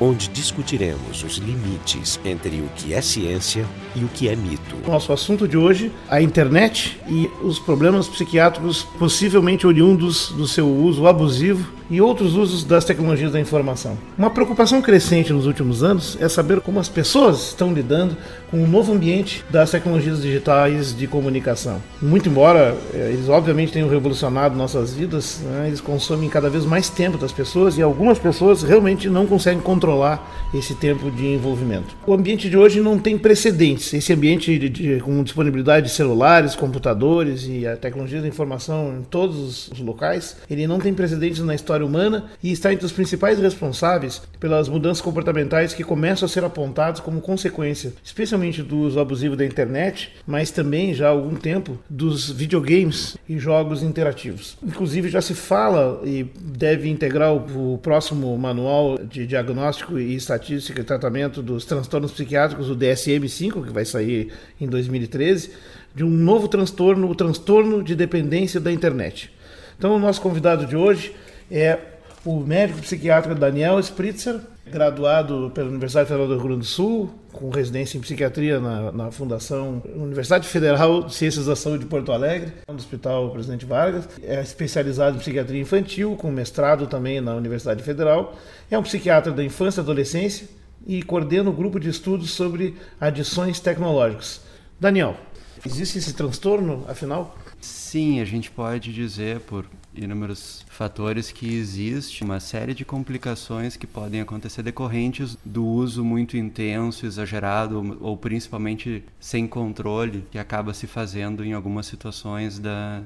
onde discutiremos os limites entre o que é ciência e o que é mito. Nosso assunto de hoje, a internet e os problemas psiquiátricos possivelmente oriundos do seu uso abusivo e outros usos das tecnologias da informação. Uma preocupação crescente nos últimos anos é saber como as pessoas estão lidando com o novo ambiente das tecnologias digitais de comunicação. Muito embora eh, eles obviamente tenham revolucionado nossas vidas, né, eles consomem cada vez mais tempo das pessoas e algumas pessoas realmente não conseguem controlar esse tempo de envolvimento. O ambiente de hoje não tem precedentes. Esse ambiente de, de, com disponibilidade de celulares, computadores e a tecnologia da informação em todos os locais, ele não tem precedentes na história humana e está entre os principais responsáveis pelas mudanças comportamentais que começam a ser apontadas como consequência, especialmente do uso abusivo da internet, mas também já há algum tempo dos videogames e jogos interativos. Inclusive já se fala e deve integrar o próximo manual de diagnóstico e estatística e tratamento dos transtornos psiquiátricos, o DSM-5, que vai sair em 2013, de um novo transtorno, o transtorno de dependência da internet. Então, o nosso convidado de hoje é o médico psiquiatra Daniel Spritzer, graduado pela Universidade Federal do Rio Grande do Sul, com residência em psiquiatria na, na Fundação Universidade Federal de Ciências da Saúde de Porto Alegre, no Hospital Presidente Vargas. É especializado em psiquiatria infantil, com mestrado também na Universidade Federal. É um psiquiatra da infância e adolescência e coordena o grupo de estudos sobre adições tecnológicas. Daniel, existe esse transtorno, afinal? Sim, a gente pode dizer por inúmeros fatores que existe uma série de complicações que podem acontecer decorrentes do uso muito intenso, exagerado ou principalmente sem controle que acaba se fazendo em algumas situações da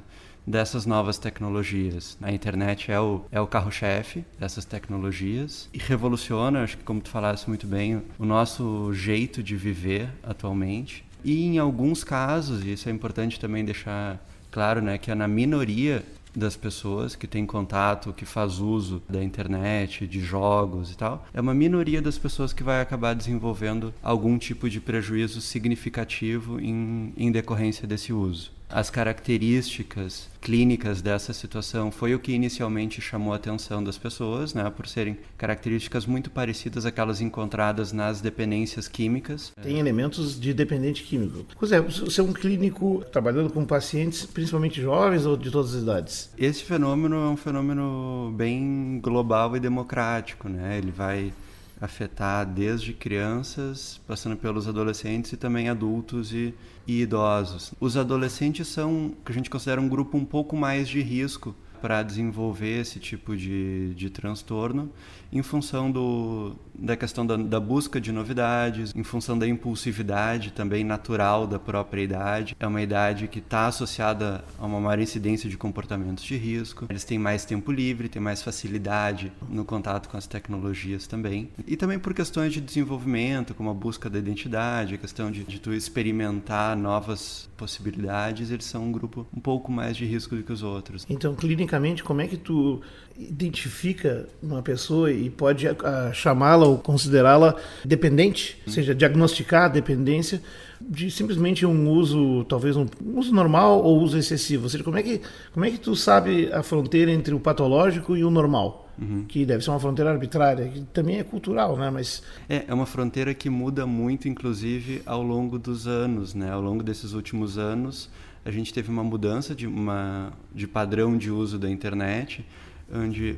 dessas novas tecnologias. A internet é o, é o carro-chefe dessas tecnologias e revoluciona, acho que como tu falaste muito bem, o nosso jeito de viver atualmente. E em alguns casos, e isso é importante também deixar claro, né, que é na minoria das pessoas que tem contato, que faz uso da internet, de jogos e tal, é uma minoria das pessoas que vai acabar desenvolvendo algum tipo de prejuízo significativo em, em decorrência desse uso as características clínicas dessa situação foi o que inicialmente chamou a atenção das pessoas, né, por serem características muito parecidas àquelas encontradas nas dependências químicas. Tem elementos de dependente químico. Pois é, você é um clínico trabalhando com pacientes principalmente jovens ou de todas as idades? Esse fenômeno é um fenômeno bem global e democrático, né? Ele vai afetar desde crianças, passando pelos adolescentes e também adultos e, e idosos. Os adolescentes são, que a gente considera um grupo um pouco mais de risco para desenvolver esse tipo de, de transtorno em função do, da questão da, da, busca de novidades, em função da impulsividade também natural da própria idade. É uma idade que está associada a uma maior incidência de comportamentos de risco. Eles têm mais tempo livre, têm mais facilidade no contato com as tecnologias também. E também por questões de desenvolvimento, como a busca da identidade, a questão de, de tu experimentar novas possibilidades, eles são um grupo um pouco mais de risco do que os outros. Então, clinicamente, como é que tu identifica uma pessoa e pode ah, chamá-la ou considerá-la dependente, ou seja, diagnosticar a dependência de simplesmente um uso, talvez um, uso normal ou uso excessivo. Ou seja, como é que como é que tu sabe a fronteira entre o patológico e o normal? Uhum. que deve ser uma fronteira arbitrária, que também é cultural, né? Mas é, é uma fronteira que muda muito, inclusive ao longo dos anos, né? Ao longo desses últimos anos, a gente teve uma mudança de uma de padrão de uso da internet onde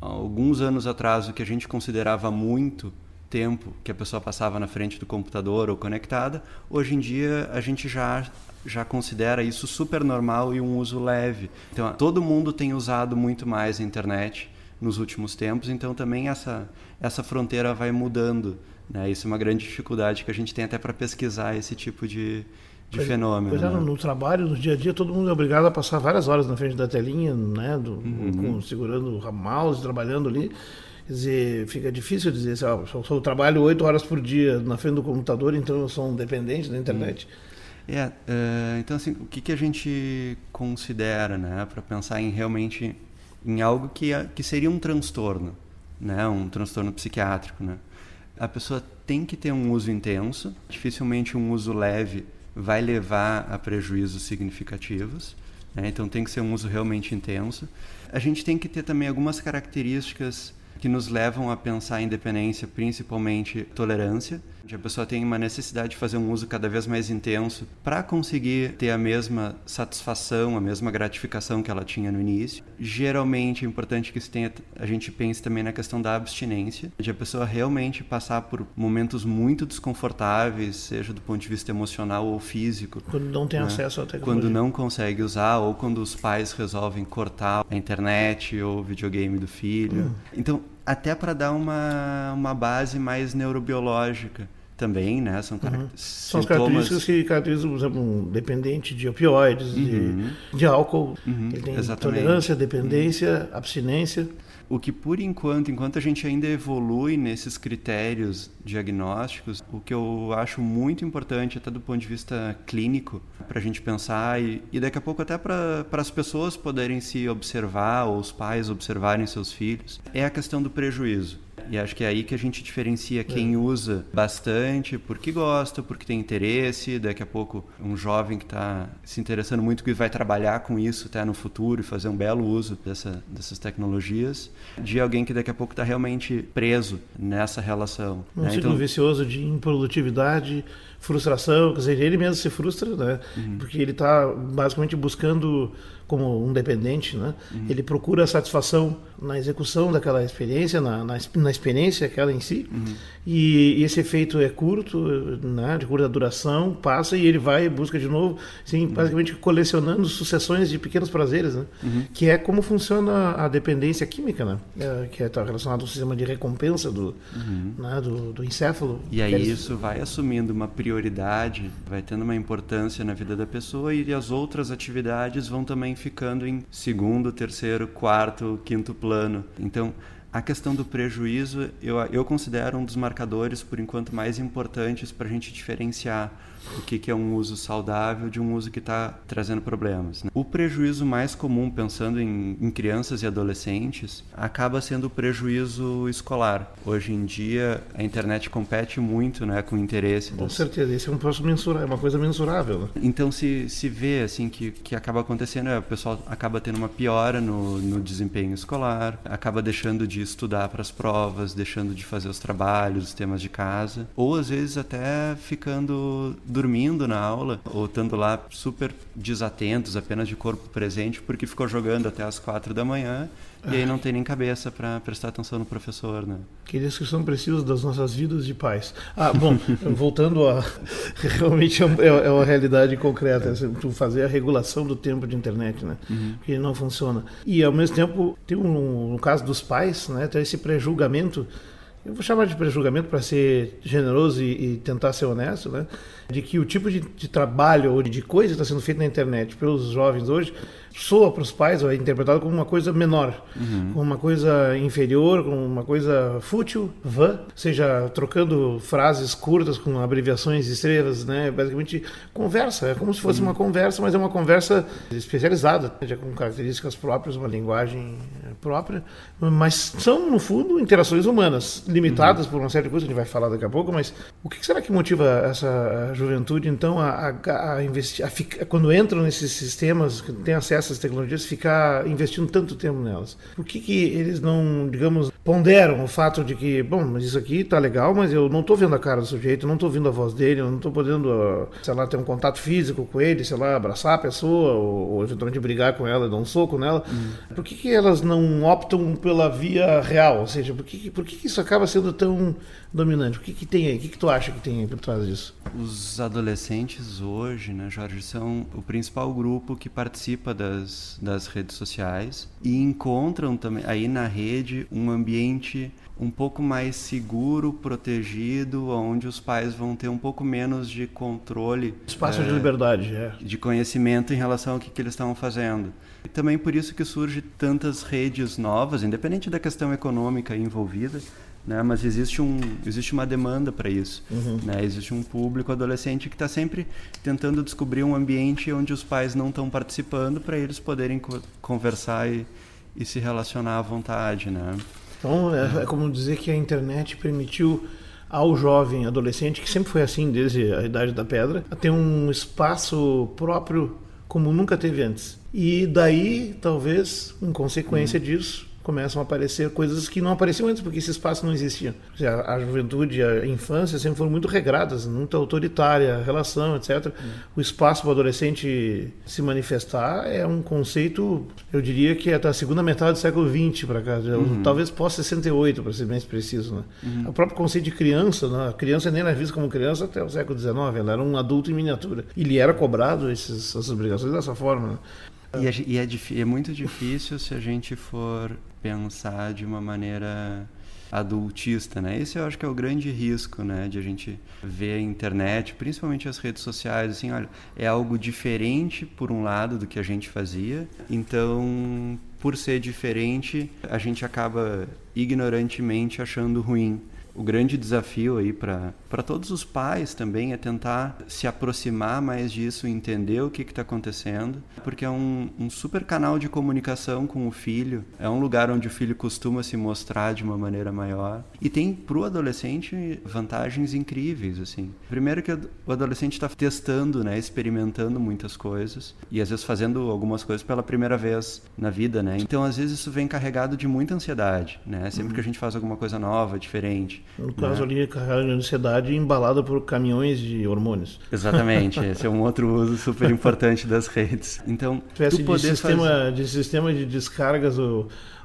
alguns anos atrás o que a gente considerava muito tempo que a pessoa passava na frente do computador ou conectada, hoje em dia a gente já já considera isso super normal e um uso leve. Então, todo mundo tem usado muito mais a internet nos últimos tempos, então também essa essa fronteira vai mudando, né? Isso é uma grande dificuldade que a gente tem até para pesquisar esse tipo de de pois, fenômeno. Pois é, né? no trabalho, no dia a dia, todo mundo é obrigado a passar várias horas na frente da telinha, né, do, uhum. com, segurando o mouse, trabalhando ali. Quer dizer, fica difícil dizer assim, ó, eu, eu trabalho oito horas por dia na frente do computador, então eu sou um dependente da internet. Uhum. É, uh, então assim, o que, que a gente considera, né, para pensar em realmente em algo que, é, que seria um transtorno, né, um transtorno psiquiátrico, né? A pessoa tem que ter um uso intenso, dificilmente um uso leve vai levar a prejuízos significativos. Né? Então tem que ser um uso realmente intenso. A gente tem que ter também algumas características que nos levam a pensar a independência, principalmente tolerância. A pessoa tem uma necessidade de fazer um uso cada vez mais intenso para conseguir ter a mesma satisfação, a mesma gratificação que ela tinha no início. Geralmente é importante que tenha, a gente pense também na questão da abstinência, de a pessoa realmente passar por momentos muito desconfortáveis, seja do ponto de vista emocional ou físico. Quando não tem né? acesso à tecnologia. Quando não consegue usar ou quando os pais resolvem cortar a internet ou o videogame do filho. Hum. Então, até para dar uma, uma base mais neurobiológica também, né? São, uhum. São as características que caracterizam, por exemplo, um dependente de opioides, uhum. de, de, álcool. Uhum. Ele tem Exatamente. tolerância, dependência, abstinência. O que, por enquanto, enquanto a gente ainda evolui nesses critérios diagnósticos, o que eu acho muito importante, até do ponto de vista clínico, para a gente pensar e, e, daqui a pouco até para as pessoas poderem se observar ou os pais observarem seus filhos, é a questão do prejuízo. E acho que é aí que a gente diferencia quem é. usa bastante porque gosta, porque tem interesse. Daqui a pouco, um jovem que está se interessando muito que vai trabalhar com isso até no futuro e fazer um belo uso dessa, dessas tecnologias. De alguém que daqui a pouco está realmente preso nessa relação. Um né? ciclo então, vicioso de improdutividade, frustração. Quer dizer, ele mesmo se frustra, né? Uhum. Porque ele está basicamente buscando como um dependente, né? Uhum. Ele procura satisfação na execução daquela experiência, na, na, na experiência aquela em si, uhum. e, e, esse efeito é curto, né? de curta duração, passa e ele vai e busca de novo, assim, uhum. basicamente colecionando sucessões de pequenos prazeres, né? Uhum. Que é como funciona a dependência química, né? É, que está é, relacionado ao sistema de recompensa do, uhum. né? do, do, encéfalo. E aí isso vai assumindo uma prioridade, vai tendo uma importância na vida da pessoa e as outras atividades vão também ficando em segundo, terceiro, quarto, quinto plano. Então, a questão do prejuízo eu, eu considero um dos marcadores, por enquanto, mais importantes para a gente diferenciar o que, que é um uso saudável de um uso que está trazendo problemas. Né? O prejuízo mais comum, pensando em, em, crianças e adolescentes, acaba sendo o prejuízo escolar. Hoje em dia, a internet compete muito né, com o interesse. Com das... certeza, isso é um processo mensurável, é uma coisa mensurável. Né? Então, se, se vê assim que, que acaba acontecendo, é, o pessoal acaba tendo uma piora no, no desempenho escolar, acaba deixando de estudar para as provas, deixando de fazer os trabalhos, os temas de casa, ou às vezes até ficando dormindo na aula ou estando lá super desatentos, apenas de corpo presente, porque ficou jogando até as quatro da manhã e aí não tem nem cabeça para prestar atenção no professor, né? Que descrição precisa das nossas vidas de pais. Ah, bom, voltando a realmente é, é, é uma realidade concreta, assim, tu fazer a regulação do tempo de internet, né? Uhum. Que não funciona. E ao mesmo tempo tem um, no caso dos pais, né, tem esse prejulgamento eu vou chamar de prejulgamento para ser generoso e, e, tentar ser honesto, né? De que o tipo de, de trabalho ou de coisa que está sendo feita na internet pelos jovens hoje soa para os pais, ou é interpretado como uma coisa menor, uhum. como uma coisa inferior, como uma coisa fútil, vã, seja trocando frases curtas com abreviações estrelas, né? Basicamente conversa, é como se fosse uhum. uma conversa, mas é uma conversa especializada, já com características próprias, uma linguagem própria, mas são no fundo interações humanas, limitadas uhum. por uma série de coisas que a gente vai falar daqui a pouco, mas o que será que motiva essa juventude então a, a, a investir, a quando entram nesses sistemas, que têm acesso essas tecnologias, ficar investindo tanto tempo nelas? Por que, que eles não, digamos, ponderam o fato de que, bom, mas isso aqui tá legal, mas eu não estou vendo a cara do sujeito, não estou ouvindo a voz dele, eu não estou podendo, sei lá, ter um contato físico com ele, sei lá, abraçar a pessoa, ou, ou eventualmente brigar com ela, dar um soco nela. Hum. Por que, que elas não optam pela via real? Ou seja, por que, por que, que isso acaba sendo tão dominante? O que, que tem aí? O que, que tu acha que tem aí por trás disso? Os adolescentes hoje, né, Jorge, são o principal grupo que participa das, das redes sociais e encontram também aí na rede um ambiente um pouco mais seguro, protegido, onde os pais vão ter um pouco menos de controle. Espaço é, de liberdade, é. De conhecimento em relação ao que, que eles estão fazendo. E também por isso que surge tantas redes novas, independente da questão econômica envolvida, né? Mas existe, um, existe uma demanda para isso. Uhum. Né? Existe um público adolescente que está sempre tentando descobrir um ambiente onde os pais não estão participando para eles poderem co conversar e, e se relacionar à vontade. Né? Então, é, é como dizer que a internet permitiu ao jovem adolescente, que sempre foi assim desde a idade da pedra, a ter um espaço próprio como nunca teve antes. E daí, talvez, em consequência uhum. disso, começam a aparecer coisas que não apareciam antes, porque esse espaço não existia. A, a juventude, a infância sempre foram muito regradas, muito autoritária, a relação, etc. Uhum. O espaço para o adolescente se manifestar é um conceito, eu diria que é da segunda metade do século XX para cá, uhum. talvez pós-68, para ser mais preciso. Né? Uhum. O próprio conceito de criança, né? a criança nem era vista como criança até o século XIX, ela era um adulto em miniatura. E lhe era cobrado esses, essas obrigações dessa forma. Né? E, é, e é, é, muito difícil se a gente for pensar de uma maneira adultista, né? Esse eu acho que é o grande risco, né, de a gente ver a internet, principalmente as redes sociais, assim, olha, é algo diferente por um lado do que a gente fazia. Então, por ser diferente, a gente acaba ignorantemente achando ruim o grande desafio aí para todos os pais também é tentar se aproximar mais disso, entender o que está acontecendo, porque é um, um super canal de comunicação com o filho, é um lugar onde o filho costuma se mostrar de uma maneira maior e tem para o adolescente vantagens incríveis assim. Primeiro que o adolescente está testando, né, experimentando muitas coisas e às vezes fazendo algumas coisas pela primeira vez na vida, né. Então às vezes isso vem carregado de muita ansiedade, né. Sempre uhum. que a gente faz alguma coisa nova, diferente no caso né? ali, carregada de ansiedade embalada por caminhões de hormônios. Exatamente, esse é um outro uso super importante das redes. Então, tu de sistema, fazer... de sistema de descargas,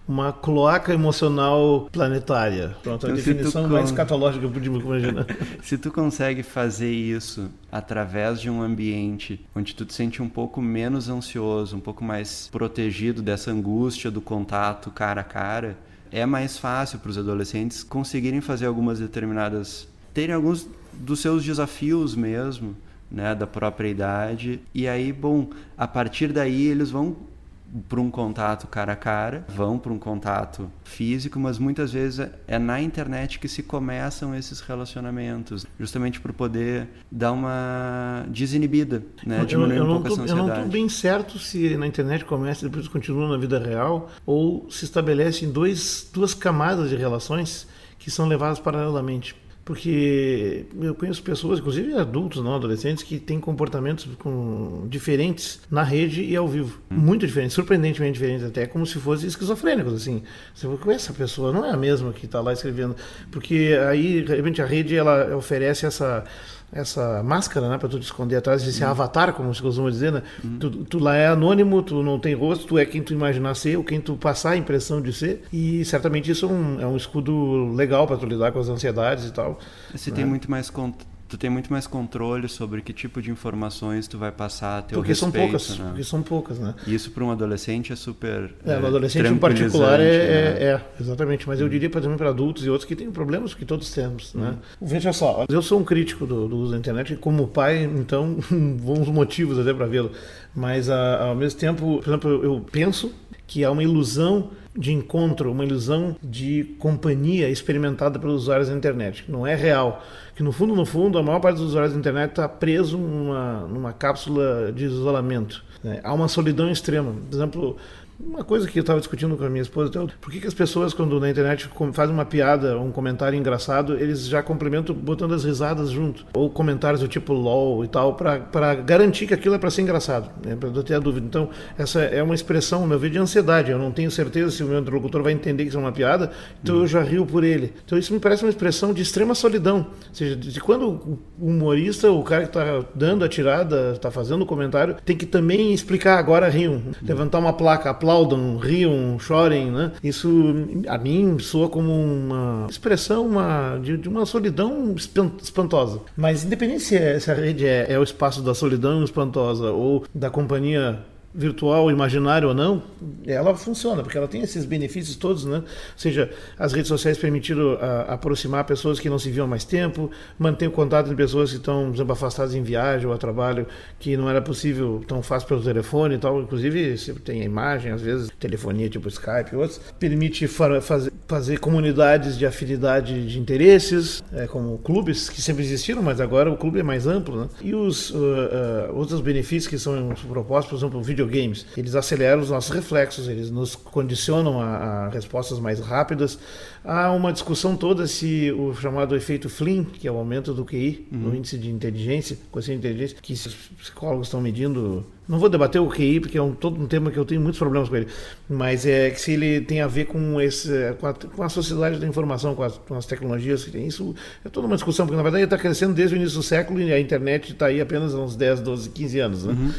uma cloaca emocional planetária. Pronto, então, a definição mais escatológica que eu podia imaginar. se tu consegue fazer isso através de um ambiente onde tu te sente um pouco menos ansioso, um pouco mais protegido dessa angústia do contato cara a cara, é mais fácil para os adolescentes conseguirem fazer algumas determinadas. terem alguns dos seus desafios mesmo, né, da própria idade. E aí, bom, a partir daí eles vão para um contato cara a cara, vão para um contato físico, mas muitas vezes é na internet que se começam esses relacionamentos, justamente por poder dar uma desinibida, né? diminuir eu, eu um pouco tô, essa ansiedade. Eu não estou bem certo se na internet começa e depois continua na vida real ou se estabelece em dois, duas camadas de relações que são levadas paralelamente porque eu conheço pessoas, inclusive adultos, não adolescentes, que têm comportamentos com, diferentes na rede e ao vivo. Hum. Muito diferentes, surpreendentemente diferentes, até como se fossem esquizofrênicos, assim. Você fala, essa pessoa não é a mesma que está lá escrevendo. Porque aí, realmente, a rede ela oferece essa essa máscara, né, para tu te esconder atrás desse uhum. avatar, como se costuma dizer, né? Uhum. Tu, tu, lá é anônimo, tu não tem rosto, tu é quem tu imaginar ser, ou quem tu passar a impressão de ser, e certamente isso é um, é um escudo legal para tu lidar com as ansiedades e tal. Você né? tem muito mais tu tem muito mais controle sobre que tipo de informações tu vai passar a teu porque respeito, são poucas né? porque são poucas né e isso para um adolescente é super é, no adolescente em particular é, né? é, é, exatamente mas eu diria para também para adultos e outros que têm problemas que todos temos né hum. veja só eu sou um crítico do, do uso da internet como pai então bons motivos até para vê-lo mas a, ao mesmo tempo por exemplo eu penso que há uma ilusão de encontro, uma ilusão de companhia experimentada pelos usuários da internet. Não é real. Que no fundo, no fundo, a maior parte dos usuários da internet está preso numa, numa cápsula de isolamento. Né? Há uma solidão extrema. Por exemplo, uma coisa que eu estava discutindo com a minha esposa, então, por que, que as pessoas, quando na internet fazem uma piada ou um comentário engraçado, eles já complementam botando as risadas junto? Ou comentários do tipo LOL e tal, para garantir que aquilo é para ser engraçado, né, para não ter a dúvida. Então, essa é uma expressão, meu ver, de ansiedade. Eu não tenho certeza se o meu interlocutor vai entender que isso é uma piada, então eu já rio por ele. Então, isso me parece uma expressão de extrema solidão. Ou seja, de quando o humorista, o cara que está dando a tirada, está fazendo o comentário, tem que também explicar agora riam, levantar uma placa, aplaudam, riam, chorem, né? Isso a mim soa como uma expressão uma, de, de uma solidão espantosa. Mas independente se, é, se a rede é, é o espaço da solidão espantosa ou da companhia virtual, imaginário ou não, ela funciona, porque ela tem esses benefícios todos, né? Ou seja, as redes sociais permitiram a, ah, aproximar pessoas que não se viam mais tempo, manter o contato de pessoas que estão, por exemplo, afastadas em viagem ou a trabalho, que não era possível tão fácil pelo telefone e tal. Inclusive, tem a imagem, às vezes, telefonia tipo Skype e outros. Permite fazer, fazer comunidades de afinidade de interesses, é, como clubes, que sempre existiram, mas agora o clube é mais amplo, né? E os uh, uh, outros benefícios que são propostos, por exemplo, o vídeo videogames. Eles aceleram os nossos reflexos, eles nos condicionam a, a respostas mais rápidas. Há uma discussão toda se o chamado efeito Flynn, que é o aumento do QI, uhum. no índice de inteligência, quociente de inteligência, que os psicólogos estão medindo. Não vou debater o QI, porque é um, todo um tema que eu tenho muitos problemas com ele, mas é que se ele tem a ver com, esse, com, a, com a sociedade da informação, com as, com as tecnologias que tem. Isso é toda uma discussão, porque na verdade ele está crescendo desde o início do século e a internet está aí apenas há uns 10, 12, 15 anos. Né? Uhum.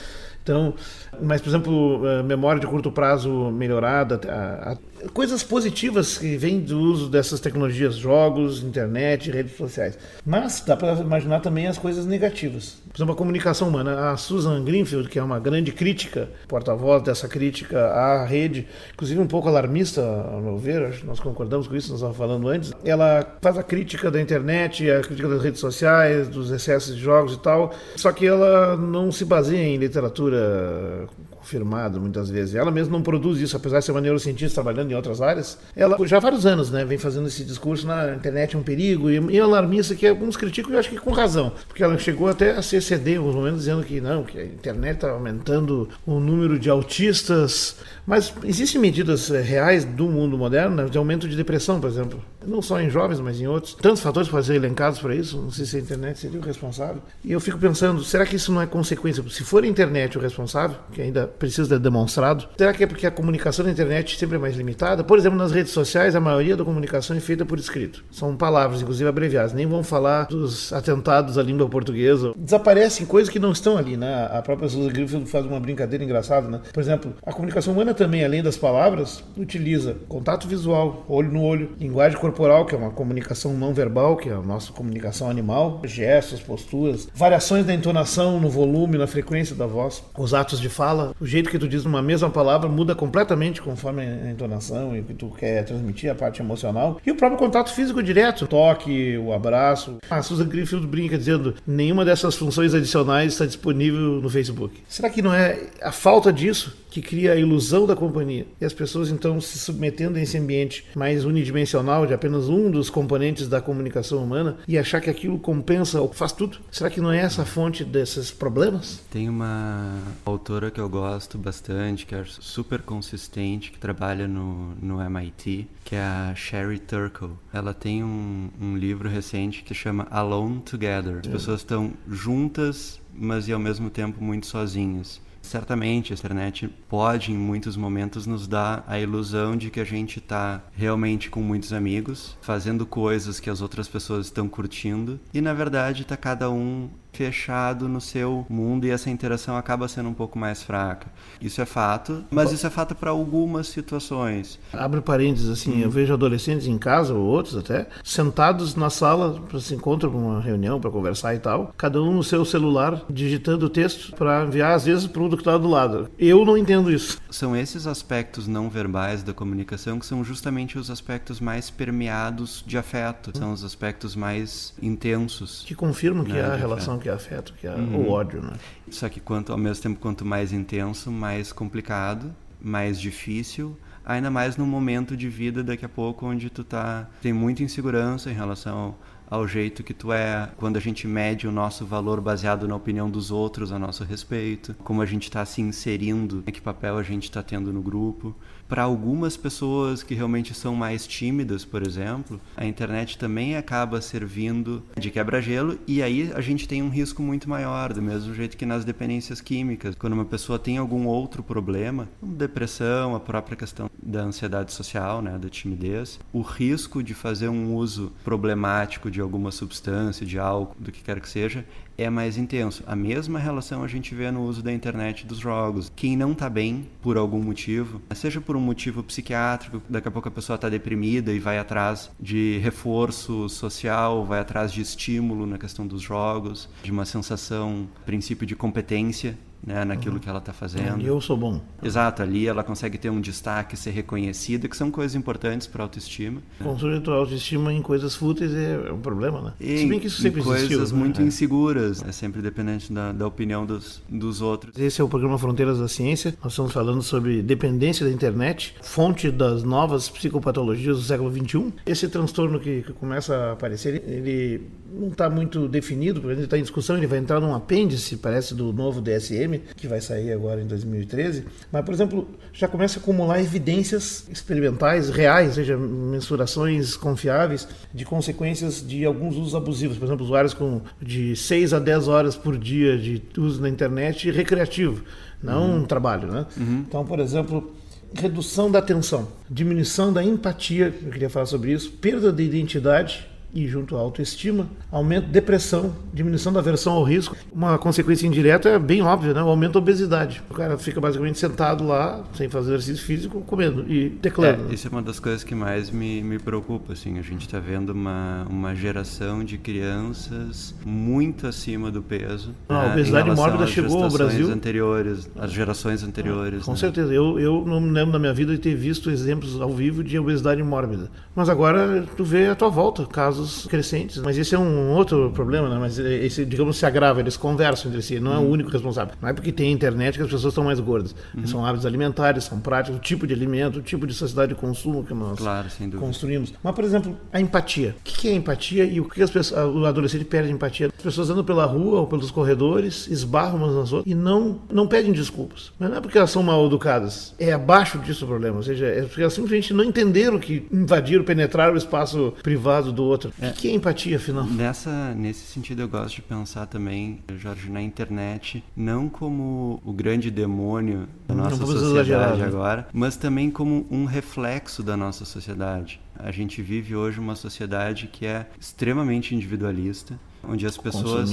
Então, mas, por exemplo, memória de curto prazo melhorada, a, a, coisas positivas que vêm do uso dessas tecnologias, jogos, internet, redes sociais. Mas dá para imaginar também as coisas negativas. Por exemplo, a comunicação humana. A Susan Greenfield, que é uma grande crítica, porta-voz dessa crítica à rede, inclusive um pouco alarmista, ao meu ver, nós concordamos com isso, nós estávamos falando antes, ela faz a crítica da internet, a crítica das redes sociais, dos excessos de jogos e tal, só que ela não se baseia em literatura confirmado muitas vezes. Ela mesma não produz isso, apesar de ser uma neurocientista trabalhando em outras áreas. Ela já há vários anos né, vem fazendo esse discurso na internet é um perigo e, e alarmista que alguns criticam e eu acho que com razão, porque ela chegou até a se exceder em alguns momentos dizendo que não, que a internet está aumentando o número de autistas. Mas existem medidas eh, reais do mundo moderno né, de aumento de depressão, por exemplo. Não só em jovens, mas em outros. Tantos fatores podem ser elencados para isso. Não sei se a internet seria o responsável. E eu fico pensando, será que isso não é consequência? Se for a internet o responsável, que ainda precisa ser demonstrado, será que é porque a comunicação na internet sempre é mais limitada? Por exemplo, nas redes sociais, a maioria da comunicação é feita por escrito. São palavras, inclusive abreviadas. Nem vão falar dos atentados à língua portuguesa. Desaparecem coisas que não estão ali, né? A própria Susan Griffith faz uma brincadeira engraçada, né? Por exemplo, a comunicação humana também, além das palavras, utiliza contato visual, olho no olho, linguagem corporal, que é uma comunicação não verbal, que é a nossa comunicação animal, gestos, posturas, variações da entonação, no volume, na frequência da voz, os atos de fala, o jeito que tu diz uma mesma palavra muda completamente conforme a entonação e o que tu quer transmitir, a parte emocional, e o próprio contato físico direto, o toque, o abraço. A Susan Greenfield brinca dizendo: nenhuma dessas funções adicionais está disponível no Facebook. Será que não é a falta disso que cria a ilusão da companhia. E as pessoas então se submetendo a esse ambiente mais unidimensional de apenas um dos componentes da comunicação humana e achar que aquilo compensa ou faz tudo. Será que não é essa a fonte desses problemas? Tem uma autora que eu gosto bastante, que é super consistente, que trabalha no, no MIT, que é a Sherry Turkle. Ela tem um, um livro recente que chama Alone Together. As pessoas estão juntas, mas e ao mesmo tempo muito sozinhas. Certamente a internet pode, em muitos momentos, nos dar a ilusão de que a gente está realmente com muitos amigos, fazendo coisas que as outras pessoas estão curtindo, e na verdade está cada um fechado no seu mundo e essa interação acaba sendo um pouco mais fraca. Isso é fato, mas isso é fato para algumas situações. Abre parênteses assim, hum. eu vejo adolescentes em casa ou outros até sentados na sala para se encontrar para uma reunião, para conversar e tal, cada um no seu celular digitando o texto para enviar às vezes para o que está do lado. Eu não entendo isso. São esses aspectos não verbais da comunicação que são justamente os aspectos mais permeados de afeto, são os aspectos mais intensos. Que confirmam que né, há relação que é afeto, que é uhum. o ódio, né? Só que quanto ao mesmo tempo quanto mais intenso, mais complicado, mais difícil, ainda mais num momento de vida daqui a pouco onde tu tá tem muita insegurança em relação ao jeito que tu é, quando a gente mede o nosso valor baseado na opinião dos outros a nosso respeito, como a gente está se inserindo, que papel a gente está tendo no grupo. Para algumas pessoas que realmente são mais tímidas, por exemplo, a internet também acaba servindo de quebra-gelo e aí a gente tem um risco muito maior, do mesmo jeito que nas dependências químicas. Quando uma pessoa tem algum outro problema, depressão, a própria questão da ansiedade social, né, da timidez, o risco de fazer um uso problemático de alguma substância, de álcool, do que quer que seja, é mais intenso. A mesma relação a gente vê no uso da internet dos jogos. Quem não está bem por algum motivo, seja por um motivo psiquiátrico, daqui a pouco a pessoa está deprimida e vai atrás de reforço social, vai atrás de estímulo na questão dos jogos, de uma sensação, princípio de competência né, naquilo que ela está fazendo. E eu sou bom. Exato, ali ela consegue ter um destaque, ser reconhecida, que são coisas importantes para a autoestima. Construir a autoestima em coisas fúteis é um problema, né? E, Se bem que isso sempre coisas existiu, né? muito né? inseguras, é sempre dependente da, da opinião dos, dos outros. Esse é o programa Fronteiras da Ciência. Nós estamos falando sobre dependência da internet, fonte das novas psicopatologias do século XXI. Esse transtorno que, que começa a aparecer, ele não está muito definido, porque a gente está em discussão, ele vai entrar num apêndice, parece, do novo DSM, que vai sair agora em 2013. Mas, por exemplo, já começa a acumular evidências experimentais reais, ou seja, mensurações confiáveis de consequências de alguns usos abusivos. Por exemplo, usuários com de 6 a 10 horas por dia de uso na internet recreativo, não uhum. um trabalho. Né? Uhum. Então, por exemplo, redução da atenção, diminuição da empatia, eu queria falar sobre isso, perda de identidade e junto à autoestima, aumento depressão, diminuição da aversão ao risco. Uma consequência indireta é bem óbvia, né? O aumento da obesidade. O cara fica basicamente sentado lá, sem fazer exercício físico, comendo e teclando. É, isso é uma das coisas que mais me, me preocupa, assim. A gente está vendo uma, uma geração de crianças muito acima do peso. Ah, a né, obesidade mórbida chegou ao Brasil. anteriores, as gerações anteriores. Ah, com né? certeza. Eu, eu não me lembro na minha vida de ter visto exemplos ao vivo de obesidade mórbida. Mas agora tu vê à tua volta casos casos crescentes. Mas esse é um outro problema, né? Mas esse, digamos, se agrava, eles conversam entre si, não é o uhum. único responsável. Não é porque tem internet que as pessoas estão mais gordas. Uhum. São hábitos alimentares, são práticos, o tipo de alimento, o tipo de sociedade de consumo que nós claro, construímos. Mas, por exemplo, a empatia. O que é empatia e o que as pessoas, o adolescente perde empatia? As pessoas andam pela rua ou pelos corredores, esbarram umas nas outras e não, não pedem desculpas. Mas não é porque elas são mal educadas, é abaixo disso o problema. Ou seja, é porque elas simplesmente não entenderam que invadiram, penetraram o espaço privado do outro. É. O que é empatia, afinal? Nessa, nesse sentido, eu gosto de pensar também, Jorge, na internet, não como o grande demônio da nossa sociedade né? agora, mas também como um reflexo da nossa sociedade. A gente vive hoje uma sociedade que é extremamente individualista, onde as pessoas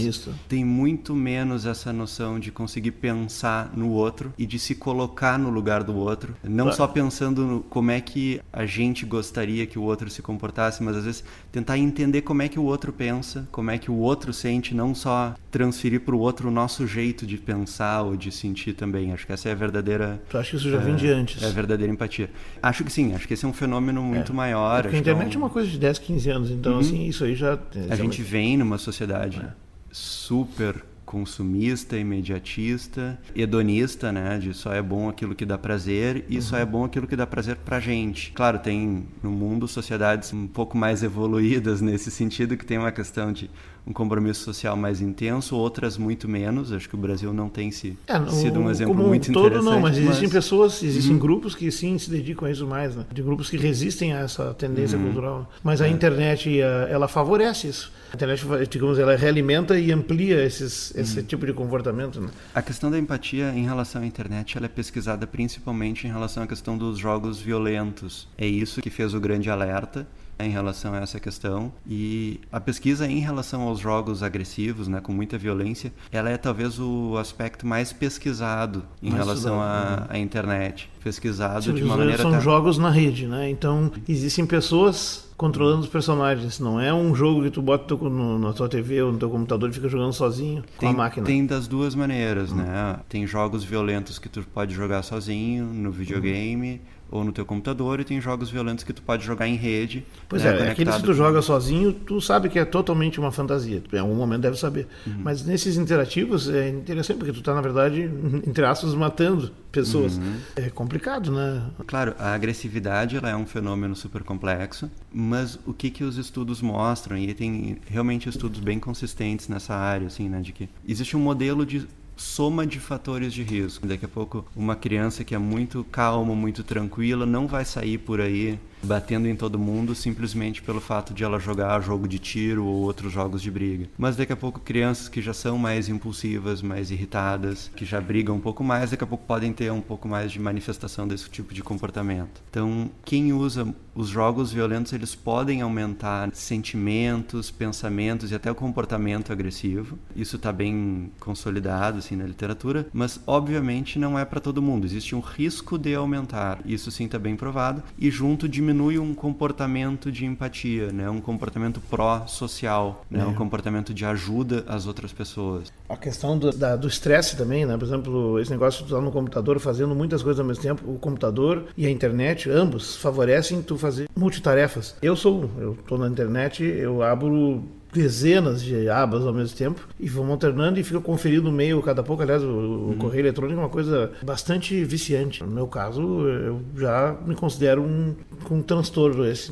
têm muito menos essa noção de conseguir pensar no outro e de se colocar no lugar do outro, não claro. só pensando no como é que a gente gostaria que o outro se comportasse, mas às vezes tentar entender como é que o outro pensa, como é que o outro sente, não só transferir para o outro o nosso jeito de pensar ou de sentir também. Acho que essa é a verdadeira. Tu acha que isso já é, vem de antes? É a verdadeira empatia. Acho que sim, acho que esse é um fenômeno muito é. maior. É porque a internet é uma coisa de 10, 15 anos, então uhum. assim, isso aí já. A gente vem numa sociedade é. super consumista, imediatista, hedonista, né? De só é bom aquilo que dá prazer e uhum. só é bom aquilo que dá prazer pra gente. Claro, tem no mundo sociedades um pouco mais evoluídas nesse sentido, que tem uma questão de um compromisso social mais intenso, outras muito menos. Acho que o Brasil não tem se, é, no, sido um exemplo como muito todo, interessante. Não, mas existem mas... pessoas, existem uhum. grupos que sim se dedicam a isso mais, né? de grupos que resistem a essa tendência uhum. cultural. Mas a é. internet, ela favorece isso. A internet, digamos, ela realimenta e amplia esses, esse uhum. tipo de comportamento. Né? A questão da empatia em relação à internet, ela é pesquisada principalmente em relação à questão dos jogos violentos. É isso que fez o grande alerta em relação a essa questão e a pesquisa em relação aos jogos agressivos, né, com muita violência, ela é talvez o aspecto mais pesquisado em mais relação à né? internet, pesquisado Sim, de uma maneira são até... jogos na rede, né? Então existem pessoas controlando os personagens. Não é um jogo que tu bota no, na tua TV ou no teu computador e fica jogando sozinho tem, com a máquina. Tem das duas maneiras, hum. né? Tem jogos violentos que tu pode jogar sozinho no videogame. Hum ou no teu computador e tem jogos violentos que tu pode jogar em rede. Pois né, é, aqueles que tu joga sozinho, tu sabe que é totalmente uma fantasia. Em algum momento deve saber. Uhum. Mas nesses interativos é interessante porque tu está na verdade, entre aspas, matando pessoas. Uhum. É complicado, né? Claro, a agressividade ela é um fenômeno super complexo, mas o que que os estudos mostram e tem realmente estudos bem consistentes nessa área, assim, né, de que existe um modelo de soma de fatores de risco. Daqui a pouco, uma criança que é muito calma, muito tranquila, não vai sair por aí batendo em todo mundo simplesmente pelo fato de ela jogar jogo de tiro ou outros jogos de briga. Mas daqui a pouco crianças que já são mais impulsivas, mais irritadas, que já brigam um pouco mais, daqui a pouco podem ter um pouco mais de manifestação desse tipo de comportamento. Então, quem usa os jogos violentos, eles podem aumentar sentimentos, pensamentos e até o comportamento agressivo. Isso está bem consolidado assim na literatura, mas obviamente não é para todo mundo. Existe um risco de aumentar. Isso sim está bem provado e junto diminui um comportamento de empatia, né? um comportamento pró-social, né? É. um comportamento de ajuda às outras pessoas. A questão do estresse também, né? por exemplo, esse negócio de estar no computador fazendo muitas coisas ao mesmo tempo, o computador e a internet, ambos favorecem tu fazer multitarefas. Eu sou, eu estou na internet, eu abro dezenas de abas ao mesmo tempo e vão alternando e fica conferindo o meio cada pouco. Aliás, o, o uhum. correio eletrônico é uma coisa bastante viciante. No meu caso, eu já me considero um, um transtorno esse.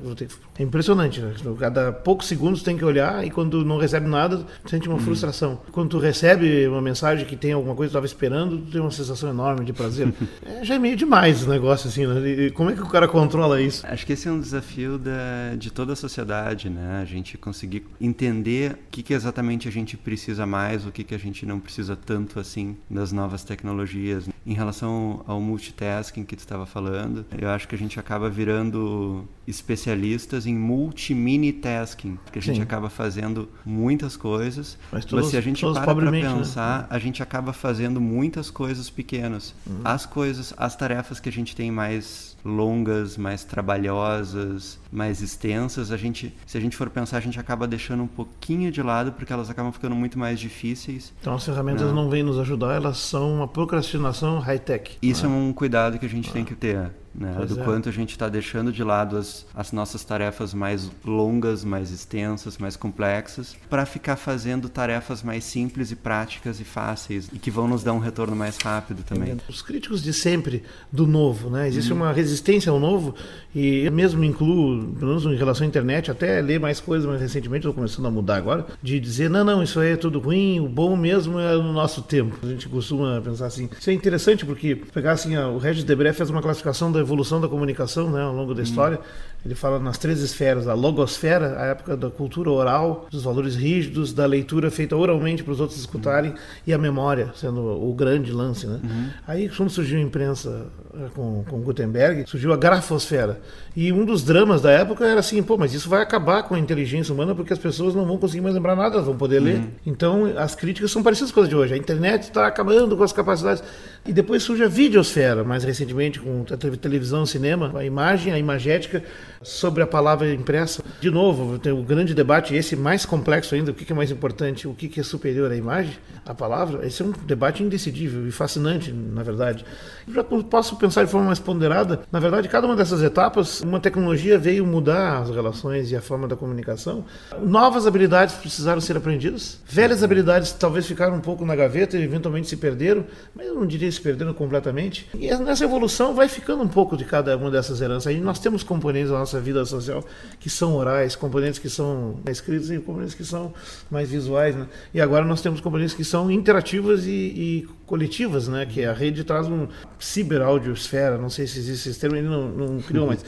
É impressionante, né? Cada poucos segundos tem que olhar e quando não recebe nada, sente uma uhum. frustração. Quando tu recebe uma mensagem que tem alguma coisa que tu estava esperando, tu tem uma sensação enorme de prazer. é, já é meio demais o negócio, assim, né? E como é que o cara controla isso? Acho que esse é um desafio da, de toda a sociedade, né? A gente conseguir entender o que, que exatamente a gente precisa mais, o que, que a gente não precisa tanto assim das novas tecnologias. Em relação ao multitasking que tu estava falando, eu acho que a gente acaba virando especialistas em multi-mini tasking, porque a gente Sim. acaba fazendo muitas coisas, mas, todos, mas se a gente para para né? pensar, né? a gente acaba fazendo muitas coisas pequenas. Uhum. As coisas, as tarefas que a gente tem mais longas, mais trabalhosas, mais extensas, a gente, se a gente for pensar, a gente acaba deixando um pouquinho de lado porque elas acabam ficando muito mais difíceis. Então as ferramentas não, não vêm nos ajudar, elas são uma procrastinação high-tech. Isso né? é um cuidado que a gente ah. tem que ter né? do é. quanto a gente está deixando de lado as, as nossas tarefas mais longas, mais extensas, mais complexas, para ficar fazendo tarefas mais simples e práticas e fáceis e que vão nos dar um retorno mais rápido também. Os críticos de sempre do novo, né? Existe uhum. uma resistência ao novo e eu mesmo incluo, pelo menos em relação à internet, até ler mais coisas mais recentemente, estou começando a mudar agora, de dizer, não, não, isso aí é tudo ruim, o bom mesmo é no nosso tempo. A gente costuma pensar assim. Isso é interessante porque pegar assim, o Regis Debré fez uma classificação da evolução da comunicação né, ao longo da história. Ele fala nas três esferas: a logosfera, a época da cultura oral, dos valores rígidos, da leitura feita oralmente para os outros escutarem, uhum. e a memória, sendo o grande lance. Né? Uhum. Aí, quando surgiu a imprensa eh, com, com Gutenberg, surgiu a grafosfera. E um dos dramas da época era assim: pô, mas isso vai acabar com a inteligência humana porque as pessoas não vão conseguir mais lembrar nada, vão poder ler. Então, as críticas são parecidas com as de hoje. A internet está acabando com as capacidades. E depois surge a videosfera, mais recentemente, com a televisão, cinema, a imagem, a imagética sobre a palavra impressa. De novo, tem o grande debate, esse mais complexo ainda, o que é mais importante, o que é superior à imagem, à palavra. Esse é um debate indecidível e fascinante, na verdade. Já posso pensar de forma mais ponderada, na verdade, cada uma dessas etapas, uma tecnologia veio mudar as relações e a forma da comunicação. Novas habilidades precisaram ser aprendidas, velhas habilidades talvez ficaram um pouco na gaveta e eventualmente se perderam, mas eu não diria se perderam completamente. E nessa evolução vai ficando um pouco de cada uma dessas heranças. Aí nós temos componentes da nossa vida social que são orais, componentes que são escritos e componentes que são mais visuais. Né? E agora nós temos componentes que são interativas e, e coletivas, né? Que a rede traz um ciberaudiosfera, não sei se existe esse termo, ele não, não criou, mas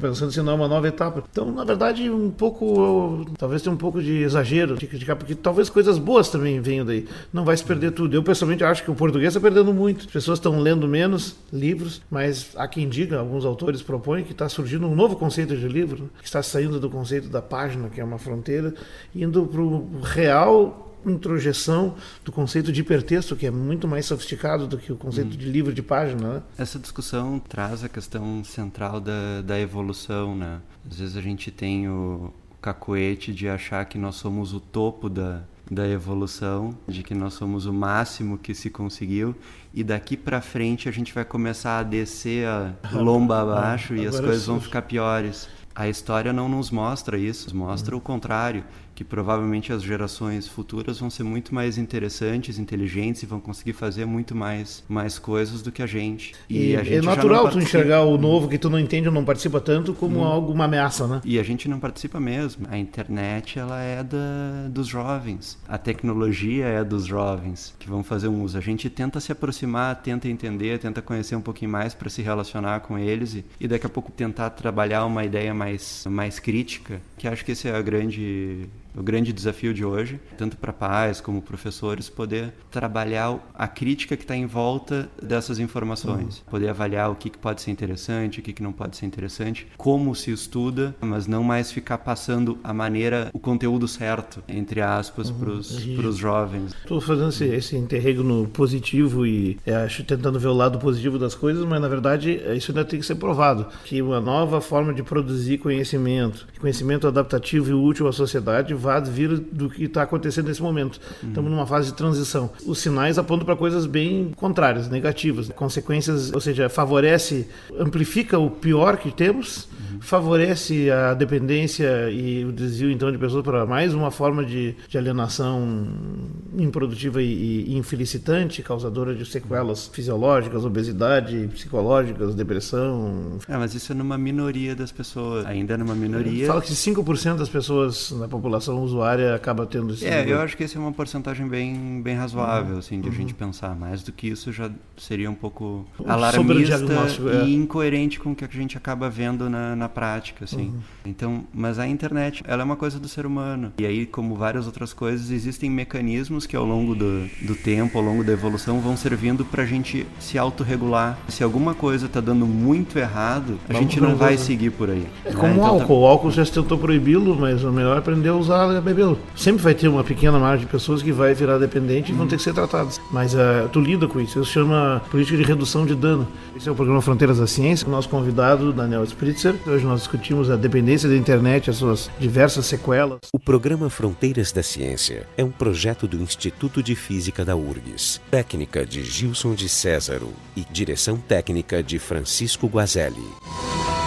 pensando se não é uma nova etapa. Então, na verdade, um pouco, talvez tenha um pouco de exagero de criticar, porque talvez coisas boas também venham daí. Não vai se perder tudo. Eu, pessoalmente, acho que o português está perdendo muito. As pessoas estão lendo menos livros, mas há quem diga, alguns autores propõem que está surgindo um novo conceito de livro, que está saindo do conceito da página, que é uma fronteira, indo para o real introjeção do conceito de hipertexto, que é muito mais sofisticado do que o conceito hum. de livro de página. Né? Essa discussão traz a questão central da, da evolução. Né? Às vezes a gente tem o, cacoete de achar que nós somos o topo da, da evolução, de que nós somos o máximo que se conseguiu e daqui para frente a gente vai começar a descer a lomba abaixo ah, e as coisas vão ficar piores. A história não nos mostra isso, mostra hum. o contrário que provavelmente as gerações futuras vão ser muito mais interessantes, inteligentes e vão conseguir fazer muito mais, mais coisas do que a gente. E, e a gente é natural tu enxergar o novo que tu não entende ou não participa tanto como hum. algo uma ameaça, né? E a gente não participa mesmo. A internet ela é da, dos jovens. A tecnologia é dos jovens que vão fazer um uso. A gente tenta se aproximar, tenta entender, tenta conhecer um pouquinho mais para se relacionar com eles e, e daqui a pouco tentar trabalhar uma ideia mais, mais crítica, que acho que esse é a grande o grande desafio de hoje, tanto para pais como professores, poder trabalhar a crítica que está em volta dessas informações, uhum. poder avaliar o que, que pode ser interessante, o que, que não pode ser interessante, como se estuda, mas não mais ficar passando a maneira, o conteúdo certo, entre aspas, uhum. para os jovens. Estou fazendo esse, esse interregno positivo e é, acho tentando ver o lado positivo das coisas, mas na verdade isso ainda tem que ser provado, que uma nova forma de produzir conhecimento, conhecimento adaptativo e útil à sociedade vai vir do que está acontecendo nesse momento. Uhum. Estamos numa fase de transição. Os sinais apontam para coisas bem contrárias, negativas, consequências, ou seja, favorece, amplifica o pior que temos, uhum. favorece a dependência e o desvio então de pessoas para mais uma forma de, de alienação improdutiva e, e infelicitante, causadora de sequelas fisiológicas, obesidade, psicológicas, depressão. É, mas isso é numa minoria das pessoas, ainda numa minoria. Fala que 5% das pessoas na população usuária acaba tendo esse É, eu acho que essa é uma porcentagem bem, bem razoável, uhum. assim, de uhum. a gente pensar. Mais do que isso já seria um pouco alarmista é. e incoerente com o que a gente acaba vendo na, na prática, assim. Uhum. Então, mas a internet, ela é uma coisa do ser humano. E aí, como várias outras coisas, existem mecanismos que ao longo do, do tempo, ao longo da evolução, vão servindo para a gente se autorregular. Se alguma coisa está dando muito errado, a Vamos gente não vai seguir por aí. É né? como então, álcool. Tá... O álcool já se tentou proibi-lo, mas o melhor é aprender a usar bebê-lo. Sempre vai ter uma pequena margem de pessoas que vai virar dependente e vão ter que ser tratadas. Mas uh, tu lida com isso. Isso chama política de redução de dano. Esse é o programa Fronteiras da Ciência. O nosso convidado, Daniel Spritzer. Hoje nós discutimos a dependência da internet, as suas diversas sequelas. O programa Fronteiras da Ciência é um projeto do Instituto de Física da URGS. Técnica de Gilson de Césaro e direção técnica de Francisco Guazelli.